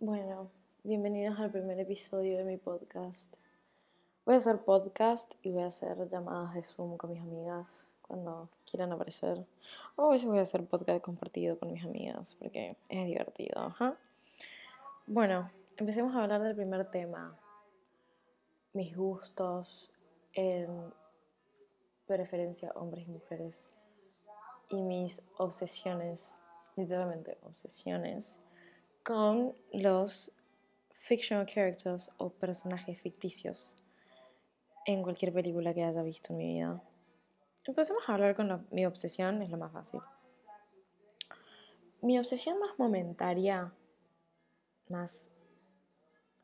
Bueno, bienvenidos al primer episodio de mi podcast. Voy a hacer podcast y voy a hacer llamadas de Zoom con mis amigas cuando quieran aparecer. O a veces voy a hacer podcast compartido con mis amigas porque es divertido. Ajá. Bueno, empecemos a hablar del primer tema. Mis gustos en preferencia hombres y mujeres. Y mis obsesiones, literalmente obsesiones con los fictional characters o personajes ficticios en cualquier película que haya visto en mi vida. Empecemos a hablar con mi obsesión, es lo más fácil. Mi obsesión más momentaria, más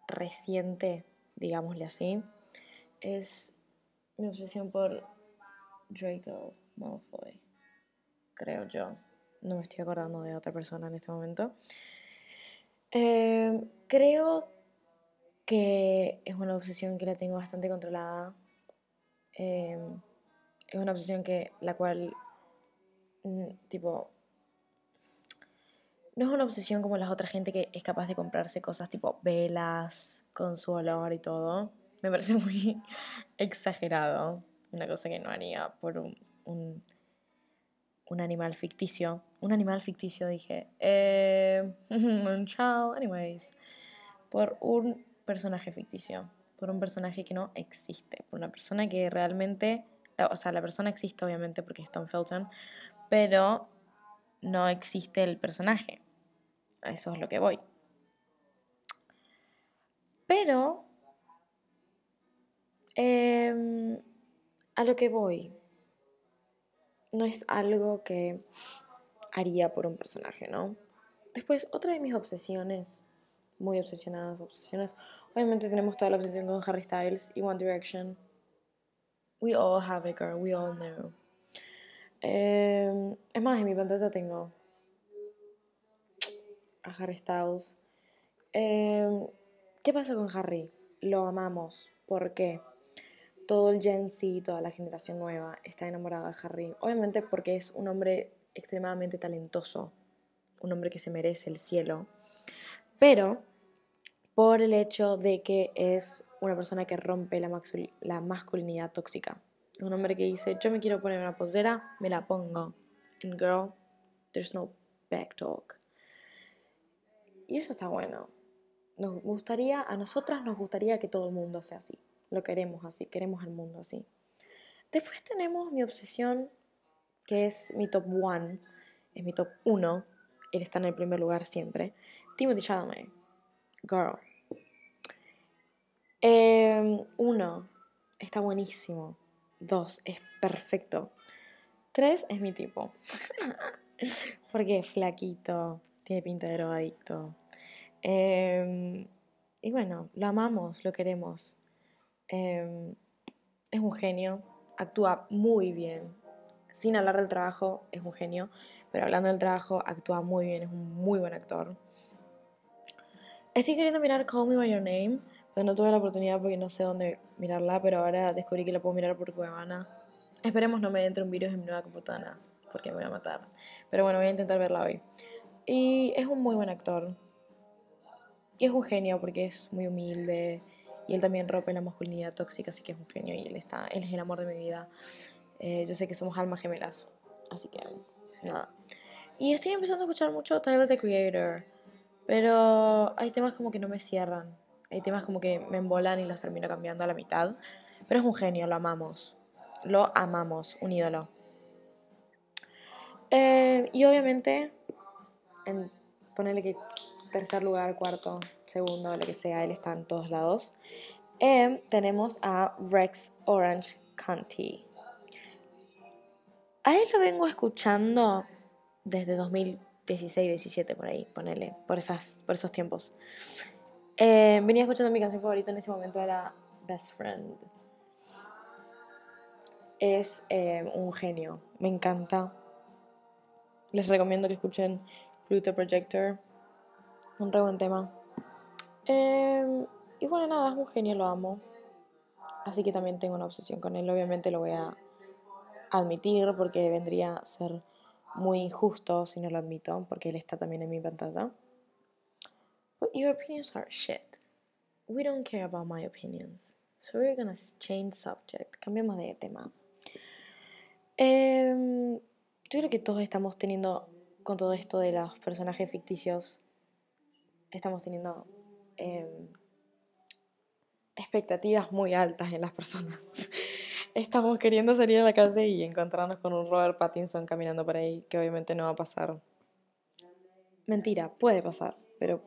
reciente, digámosle así, es mi obsesión por Draco Malfoy. Creo yo. No me estoy acordando de otra persona en este momento. Em, creo que es una obsesión que la tengo bastante controlada. Em, es una obsesión que la cual, mm, tipo, no es una obsesión como las otras gente que es capaz de comprarse cosas tipo velas con su olor y todo. Me parece muy exagerado. Una cosa que no haría por un, un, un animal ficticio un animal ficticio, dije. Eh, chao, anyways. Por un personaje ficticio. Por un personaje que no existe. Por una persona que realmente. O sea, la persona existe, obviamente, porque es Tom Felton. Pero no existe el personaje. A eso es lo que voy. Pero. Em, a lo que voy. No es algo que haría por un personaje, ¿no? Después, otra de mis obsesiones, muy obsesionadas, obsesiones, obviamente tenemos toda la obsesión con Harry Styles y One Direction. We all have it, girl, we all know. Em, es más, en mi pantalla tengo a Harry Styles. Em, ¿Qué pasa con Harry? Lo amamos. ¿Por qué? Todo el Gen Z, toda la generación nueva está enamorada de Harry. Obviamente porque es un hombre extremadamente talentoso, un hombre que se merece el cielo, pero por el hecho de que es una persona que rompe la, masculinidad tóxica. Un hombre que dice, yo me quiero poner una posera, me la pongo. And girl, there's no back talk. Y eso está bueno. Nos gustaría, a nosotras nos gustaría que todo el mundo sea así. Lo queremos así, queremos el mundo así. Después tenemos mi obsesión que es mi top one, es mi top uno, él está en el primer lugar siempre, Timothy Chalamet, Girl. Em, uno, está buenísimo. Dos, es perfecto. Tres, es mi tipo. Porque es flaquito, tiene pinta de drogadicto. Em, y bueno, lo amamos, lo queremos. Em, es un genio, actúa muy bien, sin hablar del trabajo, es un genio, pero hablando del trabajo, actúa muy bien, es un muy buen actor. Estoy queriendo mirar Call Me By Your Name, pero no tuve la oportunidad porque no sé dónde mirarla, pero ahora descubrí que la puedo mirar por Cuevana. Esperemos no me entre un virus en mi nueva computadora, porque me voy a matar. Pero bueno, voy a intentar verla hoy. Y es un muy buen actor. Y es un genio porque es muy humilde. Y él también rompe la masculinidad tóxica, así que es un genio y él, está, él es el amor de mi vida. Eh, yo sé que somos almas gemelas. Así que, nada. Y estoy empezando a escuchar mucho Tyler the Creator. Pero hay temas como que no me cierran. Hay temas como que me embolan y los termino cambiando a la mitad. Pero es un genio, lo amamos. Lo amamos, un ídolo. Eh, y obviamente, en ponerle que tercer lugar, cuarto, segundo, lo que sea, él está en todos lados. Eh, tenemos a Rex Orange County. A él lo vengo escuchando desde 2016, 17 por ahí, ponele, por, esas, por esos tiempos. Eh, venía escuchando mi canción favorita en ese momento, era Best Friend. Es eh, un genio, me encanta. Les recomiendo que escuchen Pluto Projector, un re buen tema. Eh, y bueno, nada, es un genio, lo amo. Así que también tengo una obsesión con él. Obviamente lo voy a admitir porque vendría a ser muy injusto si no lo admito, porque él está también en mi pantalla. your opinions are shit. We don't care about my opinions. So we're gonna change subject. Cambiamos de tema. Em, yo creo que todos estamos teniendo, con todo esto de los personajes ficticios, estamos teniendo em, expectativas muy altas en las personas. estamos queriendo salir a la calle y encontrarnos con un Robert Pattinson caminando por ahí, que obviamente no va a pasar. Mentira, puede pasar, pero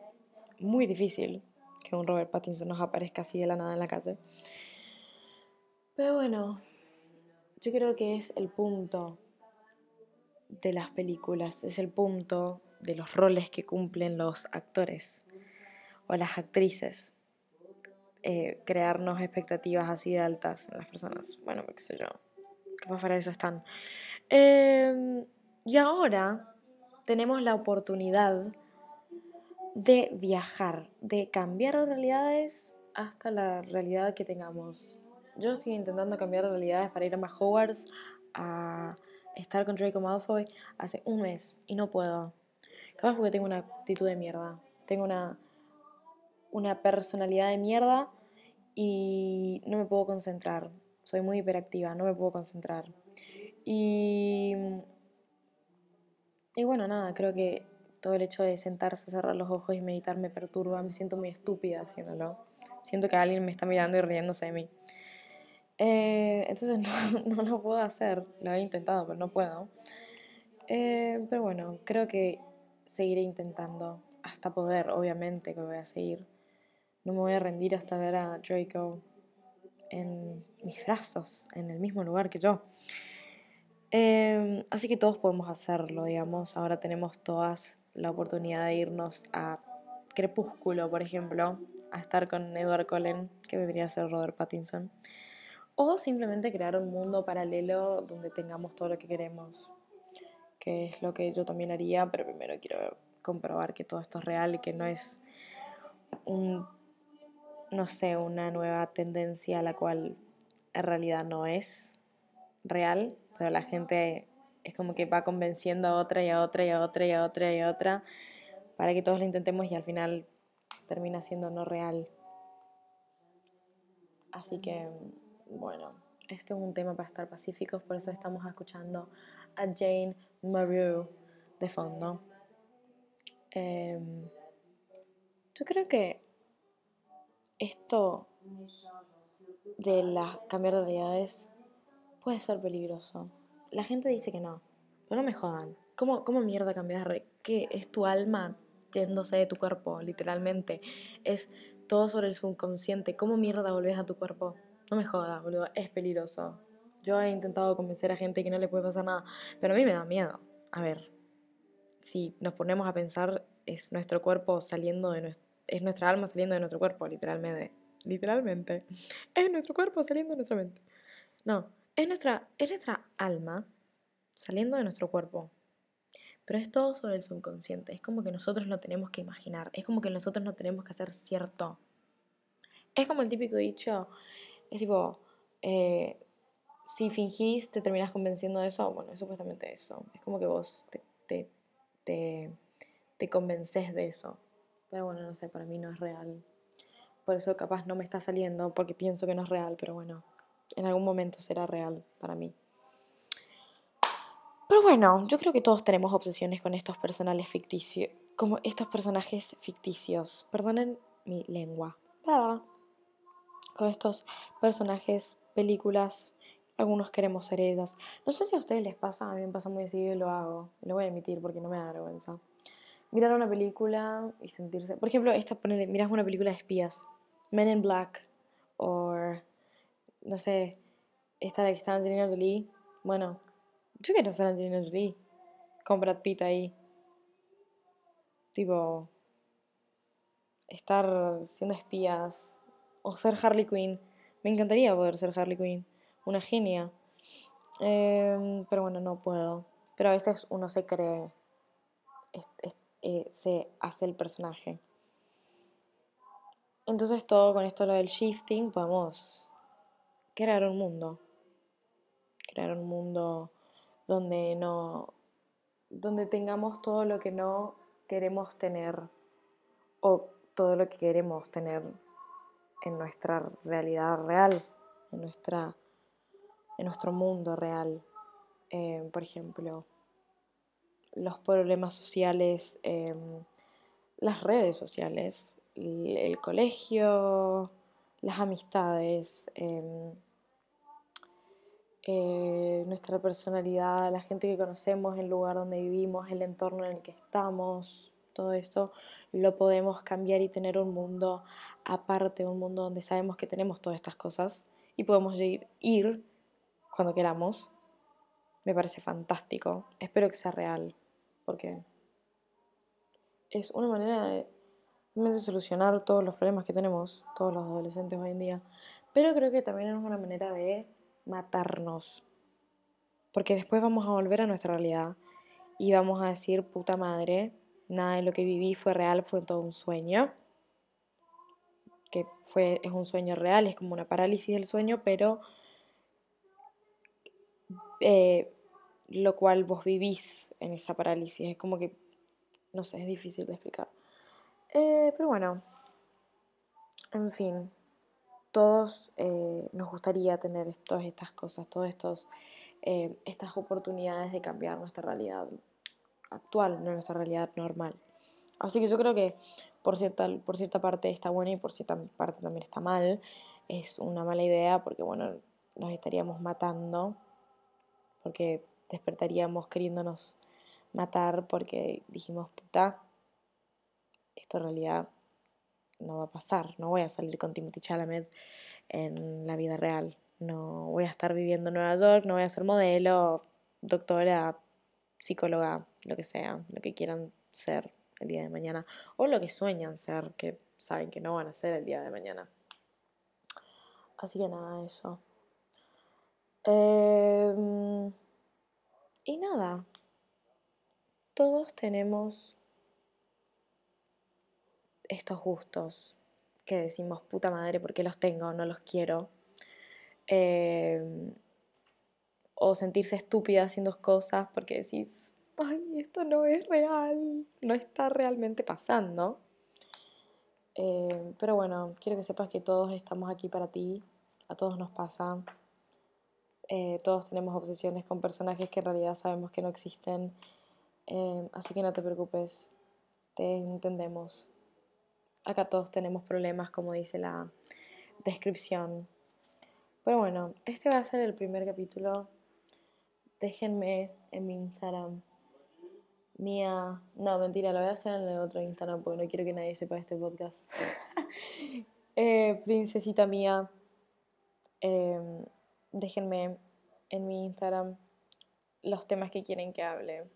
muy difícil que un Robert Pattinson nos aparezca así de la nada en la calle. Pero bueno, yo creo que es el punto de las películas, es el punto de los roles que cumplen los actores o las actrices. Eh, crearnos expectativas así de altas en las personas. Bueno, qué sé yo. Capaz para eso están. Em, y ahora tenemos la oportunidad de viajar, de cambiar de realidades hasta la realidad que tengamos. Yo estoy intentando cambiar de realidades para ir a Hogwarts, a estar con Draco Malfoy hace un mes y no puedo. Capaz porque tengo una actitud de mierda. Tengo una, una personalidad de mierda y no me puedo concentrar. Soy muy hiperactiva, no me puedo concentrar. Y y bueno, nada, creo que todo el hecho de sentarse, cerrar los ojos y meditar me perturba, me siento muy estúpida haciéndolo. Siento que alguien me está mirando y riéndose de mí. Eh, entonces no, no, lo puedo hacer, lo he intentado, pero no puedo. Eh, pero bueno, creo que seguiré intentando hasta poder, obviamente que voy a seguir. No me voy a rendir hasta ver a Draco en mis brazos, en el mismo lugar que yo. Em, así que todos podemos hacerlo, digamos. Ahora tenemos todas la oportunidad de irnos a Crepúsculo, por ejemplo, a estar con Edward Cullen, que vendría a ser Robert Pattinson. O simplemente crear un mundo paralelo donde tengamos todo lo que queremos, que es lo que yo también haría, pero primero quiero comprobar que todo esto es real y que no es un, no sé, una nueva tendencia a la cual en realidad no es real pero la gente es como que va convenciendo a otra y a otra y a otra y a otra y a otra para que todos lo intentemos y al final termina siendo no real. Así que, bueno, esto es un tema para estar pacíficos, por eso estamos escuchando a Jane Maru de fondo. Em, yo creo que esto de las cambiar de realidades puede ser peligroso. La gente dice que no, pero no me jodan. ¿Cómo, cómo mierda cambiar? ¿Qué es tu alma yéndose de tu cuerpo, literalmente? Es todo sobre el subconsciente. ¿Cómo mierda volvés a tu cuerpo? No me jodas, boludo, es peligroso. Yo he intentado convencer a gente que no le puede pasar nada, pero a mí me da miedo. A ver, si nos ponemos a pensar, es nuestro cuerpo saliendo de nuestro, es nuestra alma saliendo de nuestro cuerpo, literalmente. Literalmente. Es nuestro cuerpo saliendo de nuestra mente. No, es nuestra, es nuestra alma saliendo de nuestro cuerpo. Pero es todo sobre el subconsciente. Es como que nosotros lo tenemos que imaginar. Es como que nosotros no tenemos que hacer cierto. Es como el típico dicho. Es tipo. Eh, si fingís, te terminas convenciendo de eso. Bueno, es supuestamente eso. Es como que vos te, te, te, te convences de eso. Pero bueno, no sé, para mí no es real. Por eso capaz no me está saliendo, porque pienso que no es real, pero bueno en algún momento será real para mí. Pero bueno, yo creo que todos tenemos obsesiones con estos personajes ficticios, como estos personajes ficticios. Perdonen mi lengua. Con estos personajes, películas, algunos queremos ser ellas. No sé si a ustedes les pasa, a mí me pasa muy seguido y lo hago. Lo voy a emitir porque no me da vergüenza. Mirar una película y sentirse. Por ejemplo, esta, miras una película de espías. Men in Black. O no sé, esta la que está Angelina Jolie. Bueno, yo quiero ser Angelina Jolie. Con Brad Pitt ahí. Tipo, estar siendo espías. O ser Harley Quinn. Me encantaría poder ser Harley Quinn. Una genia. Em, pero bueno, no puedo. Pero a veces uno se cree. Eh, se hace el personaje. Entonces todo con esto lo del shifting podemos crear un mundo. Crear un mundo donde no. donde tengamos todo lo que no queremos tener. O todo lo que queremos tener en nuestra realidad real, en, nuestra, en nuestro mundo real. Eh, por ejemplo, los problemas sociales, em, las redes sociales, el, colegio, las amistades, em, eh, nuestra personalidad, la gente que conocemos, el lugar donde vivimos, el entorno en el que estamos, todo esto lo podemos cambiar y tener un mundo aparte, un mundo donde sabemos que tenemos todas estas cosas y podemos ir cuando queramos. Me parece fantástico. Espero que sea real, porque es una manera de, solucionar todos los problemas que tenemos, todos los adolescentes hoy en día. Pero creo que también es una manera de matarnos. Porque después vamos a volver a nuestra realidad y vamos a decir, puta madre, nada de lo que viví fue real, fue todo un sueño. Que fue, es un sueño real, es como una parálisis del sueño, pero eh, lo cual vos vivís en esa parálisis. Es como que, no sé, es difícil de explicar. Eh, pero bueno, en fin, todos eh, nos gustaría tener todas estas cosas, todas estas oportunidades de cambiar nuestra realidad actual, no nuestra realidad normal. Así que yo creo que por cierta, por cierta parte está bueno y por cierta parte también está mal. Es una mala idea porque, bueno, nos estaríamos matando, porque despertaríamos queriéndonos matar porque dijimos, puta, esto en realidad no va a pasar, no voy a salir con Timothy Chalamet en la vida real, no voy a estar viviendo en Nueva York, no voy a ser modelo, doctora, psicóloga, lo que sea, lo que quieran ser el día de mañana o lo que sueñan ser, que saben que no van a ser el día de mañana. Así que nada, eso. Em, y nada, todos tenemos estos gustos que decimos, puta madre, ¿por qué los tengo? No los quiero. Em, o sentirse estúpida haciendo cosas porque decís, ay, esto no es real, no está realmente pasando. Eh, pero bueno, quiero que sepas que todos estamos aquí para ti, a todos nos pasa. Eh, todos tenemos obsesiones con personajes que en realidad sabemos que no existen. Eh, así que no te preocupes, te entendemos. Acá todos tenemos problemas, como dice la descripción. Pero bueno, este va a ser el primer capítulo. Déjenme en mi Instagram Mía, no, mentira, lo voy a hacer en el otro Instagram porque no quiero que nadie sepa este podcast. Eh, princesita mía, em, déjenme en mi Instagram los temas que quieren que hable.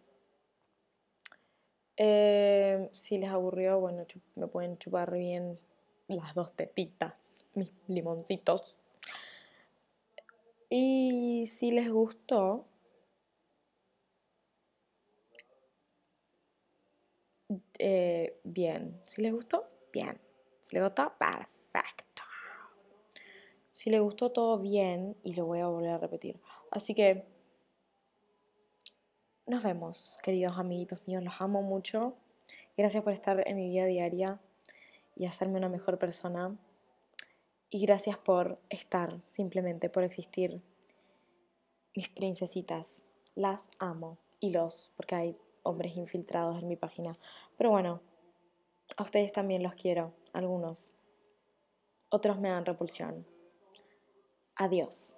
Em, si les aburrió, bueno, me pueden chupar bien las dos tetitas, mis limoncitos. Y si les gustó, Eh, bien. Si les gustó, bien. Si les gustó, perfecto. Si les gustó todo bien, y lo voy a volver a repetir. Así que nos vemos, queridos amiguitos míos. Los amo mucho. Gracias por estar en mi vida diaria y hacerme una mejor persona. Y gracias por estar, simplemente por existir. Mis princesitas, las amo. Y los, porque hay hombres infiltrados en mi página. Pero bueno, a ustedes también los quiero, algunos. Otros me dan repulsión. Adiós.